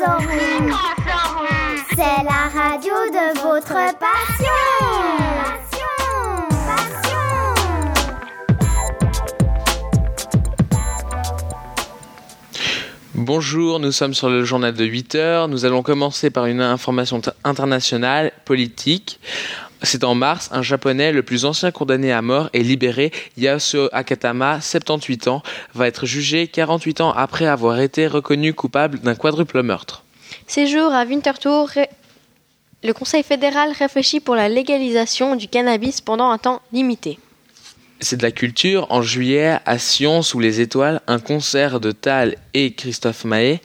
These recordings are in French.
C'est la radio de votre passion. Passion, passion. Bonjour, nous sommes sur le journal de 8 heures. Nous allons commencer par une information internationale, politique. C'est en mars, un japonais, le plus ancien condamné à mort et libéré, Yasuo Akatama, 78 ans, va être jugé 48 ans après avoir été reconnu coupable d'un quadruple meurtre. Séjour à Winterthur, le Conseil fédéral réfléchit pour la légalisation du cannabis pendant un temps limité. C'est de la culture. En juillet, à Sion, sous les étoiles, un concert de Tal et Christophe Maé,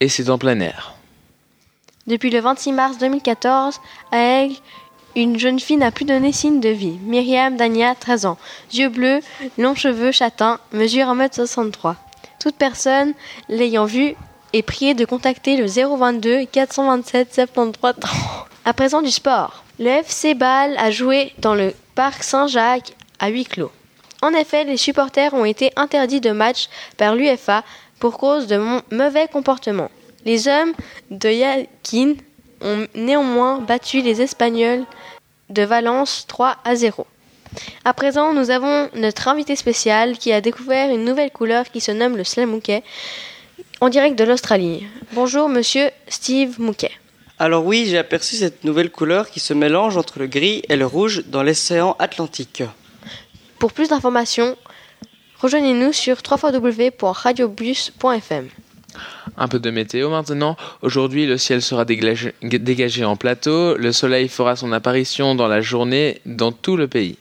et c'est en plein air. Depuis le 26 mars 2014, à Aigle, une jeune fille n'a plus donné signe de vie. Myriam Dania, 13 ans, yeux bleus, longs cheveux châtains, mesure 1m63. Toute personne l'ayant vue est priée de contacter le 022 427 73 30. À présent du sport. Le FC Bâle a joué dans le parc Saint-Jacques à huis clos. En effet, les supporters ont été interdits de match par l'UFA pour cause de mauvais comportement. Les hommes de Yakin ont néanmoins battu les Espagnols de Valence 3 à 0. À présent, nous avons notre invité spécial qui a découvert une nouvelle couleur qui se nomme le Slamouquet en direct de l'Australie. Bonjour monsieur Steve Mouquet. Alors oui, j'ai aperçu cette nouvelle couleur qui se mélange entre le gris et le rouge dans l'océan Atlantique. Pour plus d'informations, rejoignez-nous sur www.radiobus.fm. Un peu de météo maintenant. Aujourd'hui, le ciel sera dégagé, en plateau. Le soleil fera son apparition dans la journée dans tout le pays.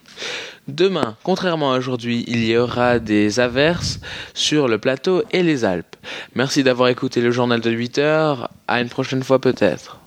Demain, contrairement à aujourd'hui, il y aura des averses sur le plateau et les Alpes. Merci d'avoir écouté le journal de 8 heures. À une prochaine fois peut-être.